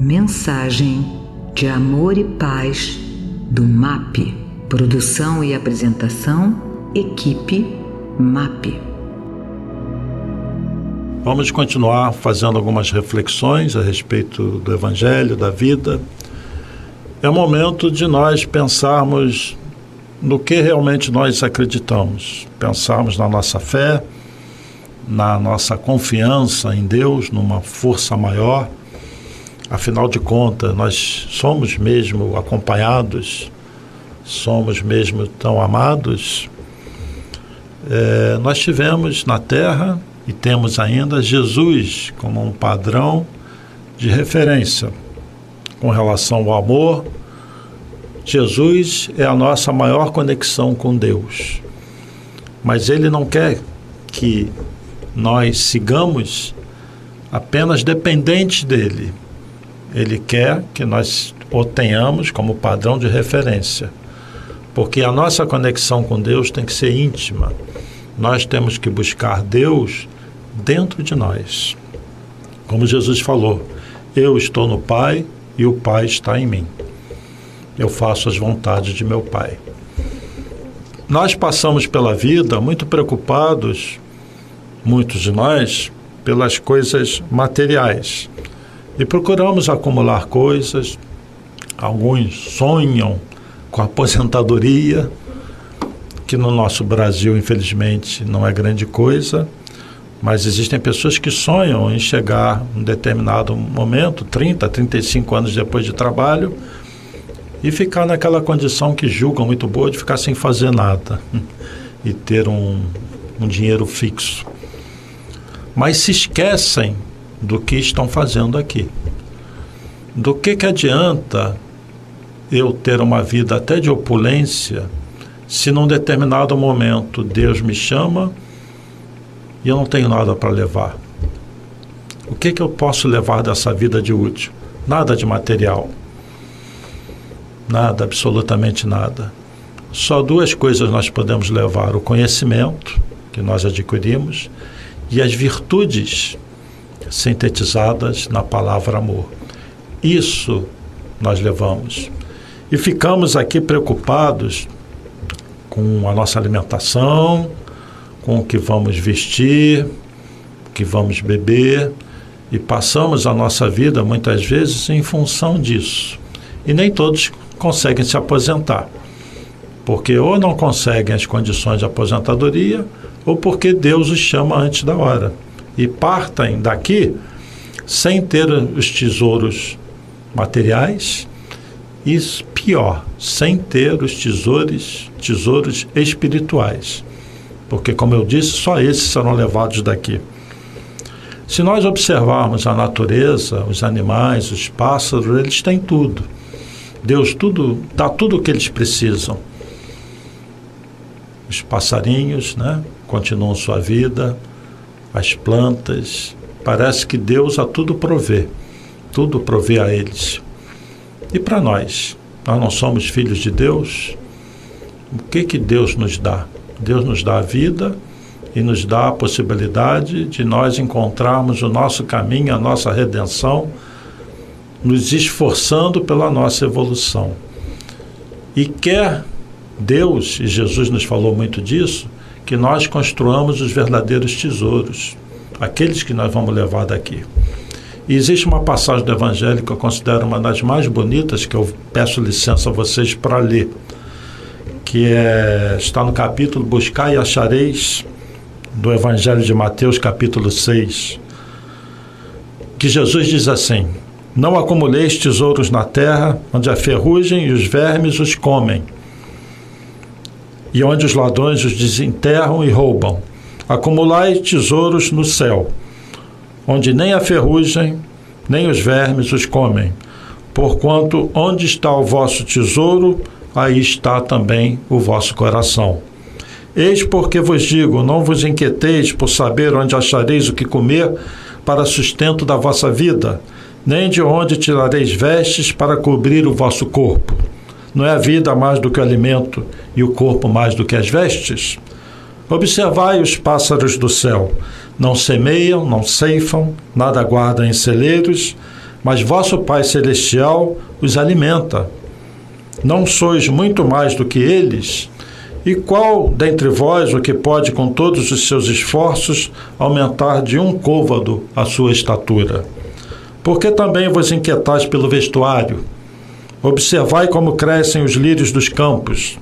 Mensagem de amor e paz do MAP. Produção e apresentação, equipe MAP. Vamos continuar fazendo algumas reflexões a respeito do Evangelho, da vida. É momento de nós pensarmos no que realmente nós acreditamos, pensarmos na nossa fé, na nossa confiança em Deus, numa força maior. Afinal de contas, nós somos mesmo acompanhados, somos mesmo tão amados. É, nós tivemos na Terra e temos ainda Jesus como um padrão de referência com relação ao amor, Jesus é a nossa maior conexão com Deus. Mas Ele não quer que nós sigamos apenas dependentes dele. Ele quer que nós o tenhamos como padrão de referência. Porque a nossa conexão com Deus tem que ser íntima. Nós temos que buscar Deus dentro de nós. Como Jesus falou: Eu estou no Pai e o Pai está em mim eu faço as vontades de meu Pai. Nós passamos pela vida muito preocupados, muitos de nós, pelas coisas materiais e procuramos acumular coisas. Alguns sonham com a aposentadoria, que no nosso Brasil, infelizmente, não é grande coisa, mas existem pessoas que sonham em chegar um determinado momento, 30, 35 anos depois de trabalho, e ficar naquela condição que julgam muito boa de ficar sem fazer nada e ter um, um dinheiro fixo. Mas se esquecem do que estão fazendo aqui. Do que, que adianta eu ter uma vida até de opulência se num determinado momento Deus me chama e eu não tenho nada para levar? O que, que eu posso levar dessa vida de útil? Nada de material. Nada, absolutamente nada. Só duas coisas nós podemos levar: o conhecimento que nós adquirimos e as virtudes sintetizadas na palavra amor. Isso nós levamos. E ficamos aqui preocupados com a nossa alimentação, com o que vamos vestir, o que vamos beber, e passamos a nossa vida muitas vezes em função disso. E nem todos conseguem se aposentar. Porque ou não conseguem as condições de aposentadoria, ou porque Deus os chama antes da hora. E partem daqui sem ter os tesouros materiais e pior, sem ter os tesouros, tesouros espirituais. Porque, como eu disse, só esses serão levados daqui. Se nós observarmos a natureza, os animais, os pássaros, eles têm tudo Deus tudo dá tudo o que eles precisam. Os passarinhos, né, continuam sua vida, as plantas, parece que Deus a tudo provê, tudo provê a eles. E para nós, nós não somos filhos de Deus, o que que Deus nos dá? Deus nos dá a vida e nos dá a possibilidade de nós encontrarmos o nosso caminho, a nossa redenção nos esforçando pela nossa evolução. E quer Deus, e Jesus nos falou muito disso, que nós construamos os verdadeiros tesouros, aqueles que nós vamos levar daqui. E existe uma passagem do Evangelho que eu considero uma das mais bonitas, que eu peço licença a vocês para ler, que é, está no capítulo Buscar e Achareis, do Evangelho de Mateus, capítulo 6, que Jesus diz assim: não acumuleis tesouros na terra, onde a ferrugem e os vermes os comem, e onde os ladrões os desenterram e roubam. Acumulai tesouros no céu, onde nem a ferrugem, nem os vermes os comem. Porquanto onde está o vosso tesouro, aí está também o vosso coração. Eis porque vos digo: não vos inquieteis por saber onde achareis o que comer para sustento da vossa vida nem de onde tirareis vestes para cobrir o vosso corpo. Não é a vida mais do que o alimento e o corpo mais do que as vestes? Observai os pássaros do céu. Não semeiam, não ceifam, nada guardam em celeiros, mas vosso Pai Celestial os alimenta. Não sois muito mais do que eles? E qual dentre vós o que pode, com todos os seus esforços, aumentar de um côvado a sua estatura? Porque também vos inquietais pelo vestuário? Observai como crescem os lírios dos campos.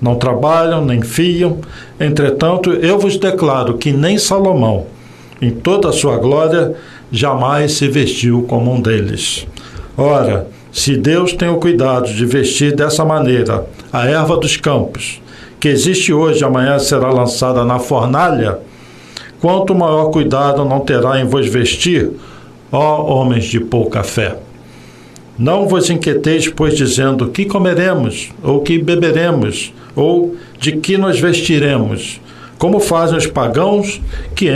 Não trabalham, nem fiam. Entretanto, eu vos declaro que nem Salomão, em toda a sua glória, jamais se vestiu como um deles. Ora, se Deus tem o cuidado de vestir dessa maneira a erva dos campos, que existe hoje e amanhã será lançada na fornalha, quanto maior cuidado não terá em vos vestir, ó homens de pouca fé. Não vos inquieteis, pois, dizendo que comeremos, ou que beberemos, ou de que nos vestiremos, como fazem os pagãos que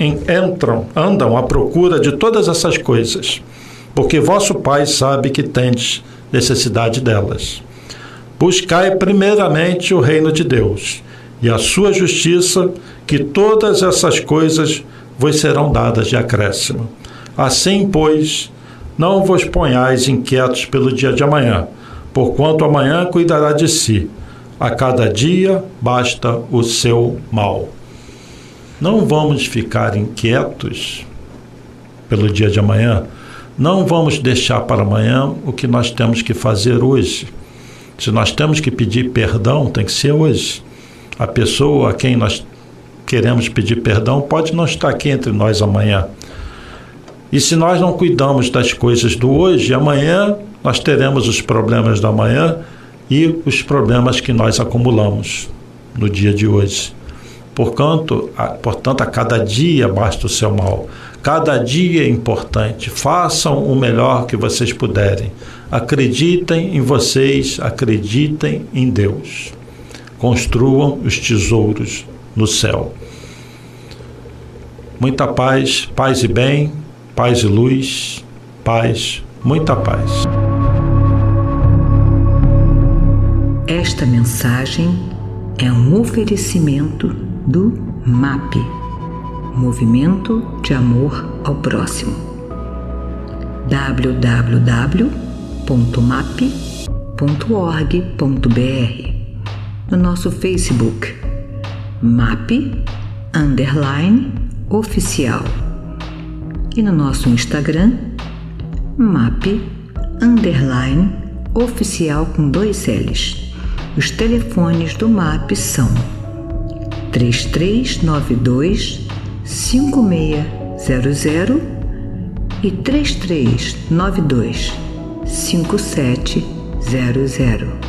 entram, andam à procura de todas essas coisas, porque vosso Pai sabe que tendes necessidade delas. Buscai primeiramente o reino de Deus e a sua justiça, que todas essas coisas vos serão dadas de acréscimo. Assim, pois, não vos ponhais inquietos pelo dia de amanhã, porquanto amanhã cuidará de si. A cada dia basta o seu mal. Não vamos ficar inquietos pelo dia de amanhã. Não vamos deixar para amanhã o que nós temos que fazer hoje. Se nós temos que pedir perdão, tem que ser hoje. A pessoa a quem nós queremos pedir perdão pode não estar aqui entre nós amanhã. E se nós não cuidamos das coisas do hoje, amanhã nós teremos os problemas da manhã e os problemas que nós acumulamos no dia de hoje. Portanto, a, portanto, a cada dia basta o seu mal. Cada dia é importante. Façam o melhor que vocês puderem. Acreditem em vocês, acreditem em Deus. Construam os tesouros no céu. Muita paz, paz e bem paz e luz, paz, muita paz. Esta mensagem é um oferecimento do MAP Movimento de Amor ao Próximo. www.map.org.br No nosso Facebook MAP Underline Oficial e no nosso Instagram, map underline oficial com dois L's. Os telefones do MAP são 3392 5600 e 3392 5700.